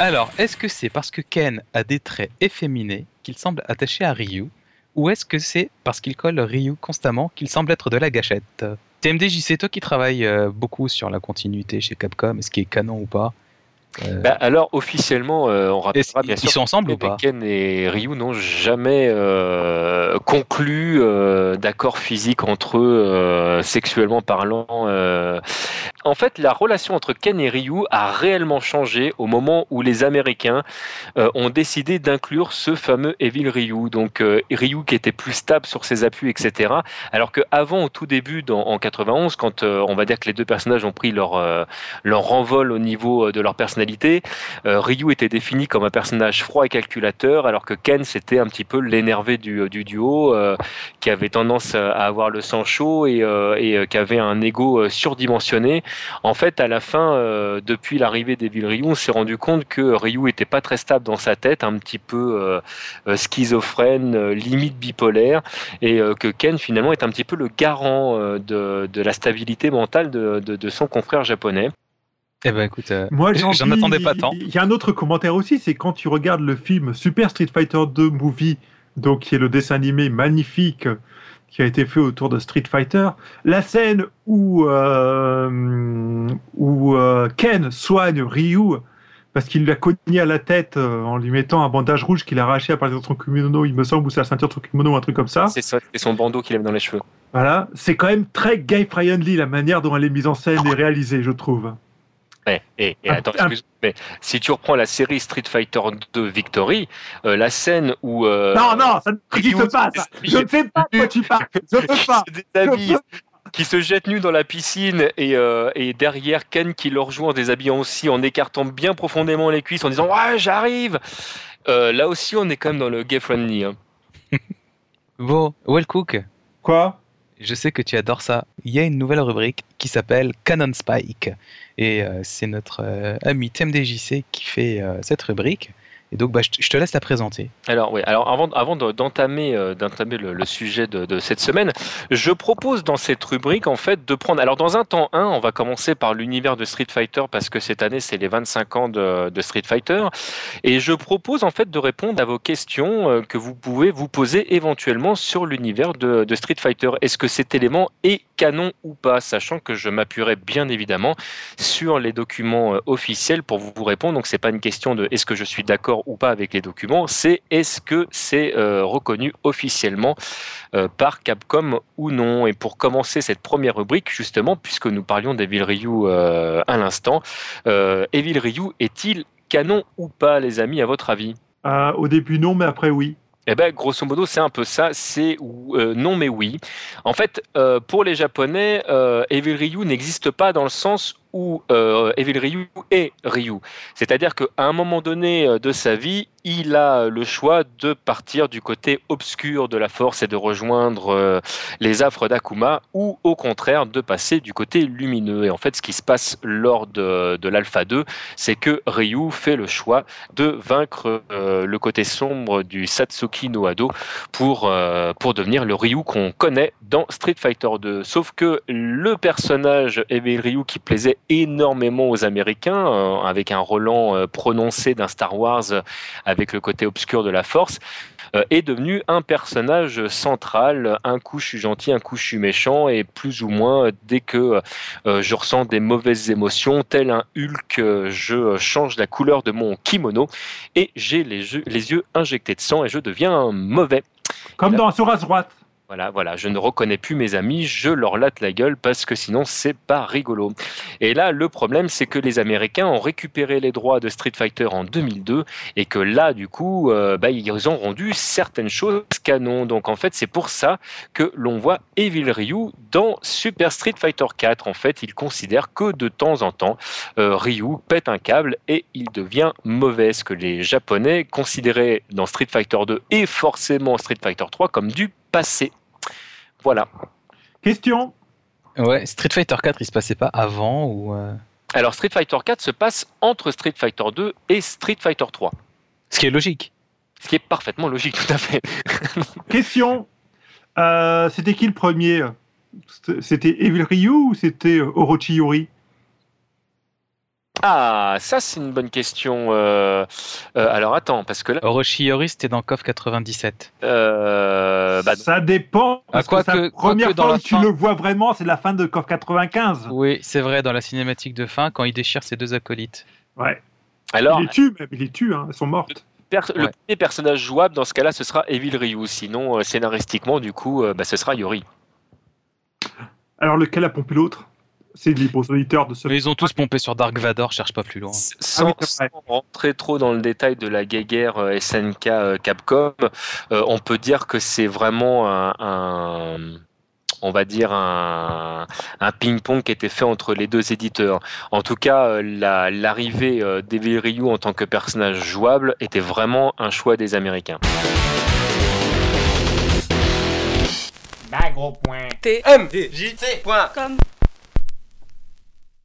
Alors, est-ce que c'est parce que Ken a des traits efféminés qu'il semble attaché à Ryu ou est-ce que c'est parce qu'il colle Ryu constamment qu'il semble être de la gâchette? TMDJ, c'est toi qui travailles euh, beaucoup sur la continuité chez Capcom, est-ce qui est canon ou pas? Euh, bah, alors officiellement, euh, on rappellera bien sûr. Ils sont ensemble ou pas? Ken et Ryu n'ont jamais euh, conclu d'accord physique entre eux, sexuellement parlant. En fait, la relation entre Ken et Ryu a réellement changé au moment où les Américains ont décidé d'inclure ce fameux Evil Ryu. Donc Ryu qui était plus stable sur ses appuis, etc. Alors qu'avant, au tout début, dans, en 91, quand on va dire que les deux personnages ont pris leur leur envol au niveau de leur personnalité euh, Ryu était défini comme un personnage froid et calculateur, alors que Ken c'était un petit peu l'énervé du, euh, duo, euh, qui avait tendance à avoir le sang chaud et, qui avait un ego surdimensionné. En fait, à la fin, depuis l'arrivée d'Evil Ryu, on s'est rendu compte que Ryu était pas très stable dans sa tête, un petit peu schizophrène, limite bipolaire, et que Ken finalement est un petit peu le garant de, la stabilité mentale de son confrère japonais. Eh ben écoute, euh, moi j'en attendais pas tant. Il y a un autre commentaire aussi, c'est quand tu regardes le film Super Street Fighter 2 Movie, donc qui est le dessin animé magnifique qui a été fait autour de Street Fighter, la scène où euh, où euh, Ken soigne Ryu parce qu'il l'a cogné à la tête en lui mettant un bandage rouge qu'il a arraché à partir de son kimono, il me semble, ou c'est la ceinture de son kimono ou un truc comme ça. C'est ça, c'est son bandeau qu'il avait dans les cheveux. Voilà, c'est quand même très gay friendly la manière dont elle est mise en scène et réalisée, je trouve. Et, attends, excuse mais si tu reprends la série Street Fighter 2 Victory, euh, la scène où. Euh, non, non, ça n'existe pas, ça. Je ne fais pas quoi tu parles. Je ne peux pas. qui se jette nu dans la piscine et, euh, et, derrière Ken qui le rejoint en déshabillant aussi, en écartant bien profondément les cuisses, en disant Ouais, j'arrive Là aussi, on est quand même dans le gay friendly. Hein. bon, Well Cook. Quoi? Je sais que tu adores ça. Il y a une nouvelle rubrique qui s'appelle Canon Spike. Et euh, c'est notre euh, ami TMDJC qui fait euh, cette rubrique. Et donc, bah, je te laisse la présenter. Alors, oui. Alors, avant, euh, d'entamer le, sujet de, cette semaine, je propose dans cette rubrique, en fait, de prendre. Alors, dans un temps 1, on va commencer par l'univers de Street Fighter parce que cette année, c'est les 25 ans de, Street Fighter. Et je propose, en fait, de répondre à vos questions euh, que vous pouvez vous poser éventuellement sur l'univers de, de Street Fighter. Est-ce que cet élément est canon ou pas Sachant que je m'appuierai bien évidemment sur les documents euh, officiels pour vous répondre. Donc, c'est pas une question de est-ce que je suis d'accord ou pas avec les documents, c'est est-ce que c'est euh, reconnu officiellement euh, par Capcom ou non. Et pour commencer cette première rubrique, justement, puisque nous parlions d'Evil Ryu à l'instant, Evil Ryu est-il canon ou pas, les amis, à votre avis? Au début, non, mais après, oui. Eh ben, grosso modo, c'est un peu ça. C'est non, mais oui. En fait, pour les Japonais, Evil Ryu n'existe pas dans le sens où Evil Ryu est Ryu. C'est-à-dire qu'à un moment donné de sa vie, il a le choix de partir du côté obscur de la force et de rejoindre euh, les affres d'Akuma, ou au contraire de passer du côté lumineux. Et en fait, ce qui se passe lors de, l'Alpha 2, c'est que Ryu fait le choix de vaincre euh, le côté sombre du Satsuki no Ado pour, euh, pour devenir le Ryu qu'on connaît dans Street Fighter 2. Sauf que le personnage Evil Ryu qui plaisait énormément aux Américains, avec un Roland prononcé d'un Star Wars avec le côté obscur de la force, euh, est devenu un personnage central. Un coup je suis gentil, un coup je suis méchant, et plus ou moins dès que euh, je ressens des mauvaises émotions, tel un Hulk, je change la couleur de mon kimono et j'ai les yeux, les yeux injectés de sang et je deviens mauvais. Comme dans Sur droite. Voilà, voilà, je ne reconnais plus mes amis, je leur latte la gueule parce que sinon c'est pas rigolo. Et là, le problème, c'est que les Américains ont récupéré les droits de Street Fighter en 2002 et que là, du coup, euh, bah, ils ont rendu certaines choses canon. Donc en fait, c'est pour ça que l'on voit Evil Ryu dans Super Street Fighter 4. En fait, il considère que de temps en temps, euh, Ryu pète un câble et il devient mauvais. Ce que les Japonais considéraient dans Street Fighter 2 et forcément Street Fighter 3 comme du passé. Voilà. Question Ouais, Street Fighter 4, il se passait pas avant ou euh Alors Street Fighter 4 se passe entre Street Fighter 2 et Street Fighter 3. Ce qui est logique. Ce qui est parfaitement logique, tout à fait. Question euh, C'était qui le premier? C'était Evil Ryu ou c'était Orochi Yori Ah, ça c'est une bonne question. Euh, euh, alors attends, parce que là, Orochi Yori, c'était dans KOF 97. euh, bah, ça dépend. Ah, Parce quoi que c'est la que- première quoi que fois que tu fin- le vois vraiment, c'est la fin de KOF 95. Oui, c'est vrai, dans la cinématique de fin, quand il déchire ses deux acolytes. Ouais. alors il les tue, même. Il les tue, hein. Elles sont mortes. per- le Ouais. premier personnage jouable dans ce cas-là, ce sera Evil Ryu. Sinon, euh, scénaristiquement, du coup, euh, bah, ce sera Yori. Alors, lequel a pompé l'autre? C'est libre aux auditeurs de ce. Mais ils ont tous pompé sur Dark Vador, cherche pas plus loin. Sans, oui, c'est vrai. sans rentrer trop dans le détail de la guéguerre euh, SNK euh, Capcom, euh, on peut dire que c'est vraiment un, un- on va dire un, un ping-pong qui était fait entre les deux éditeurs. En tout cas, la- l'arrivée euh, d'Evil Ryu en tant que personnage jouable était vraiment un choix des Américains. Bagro.com T M D J C point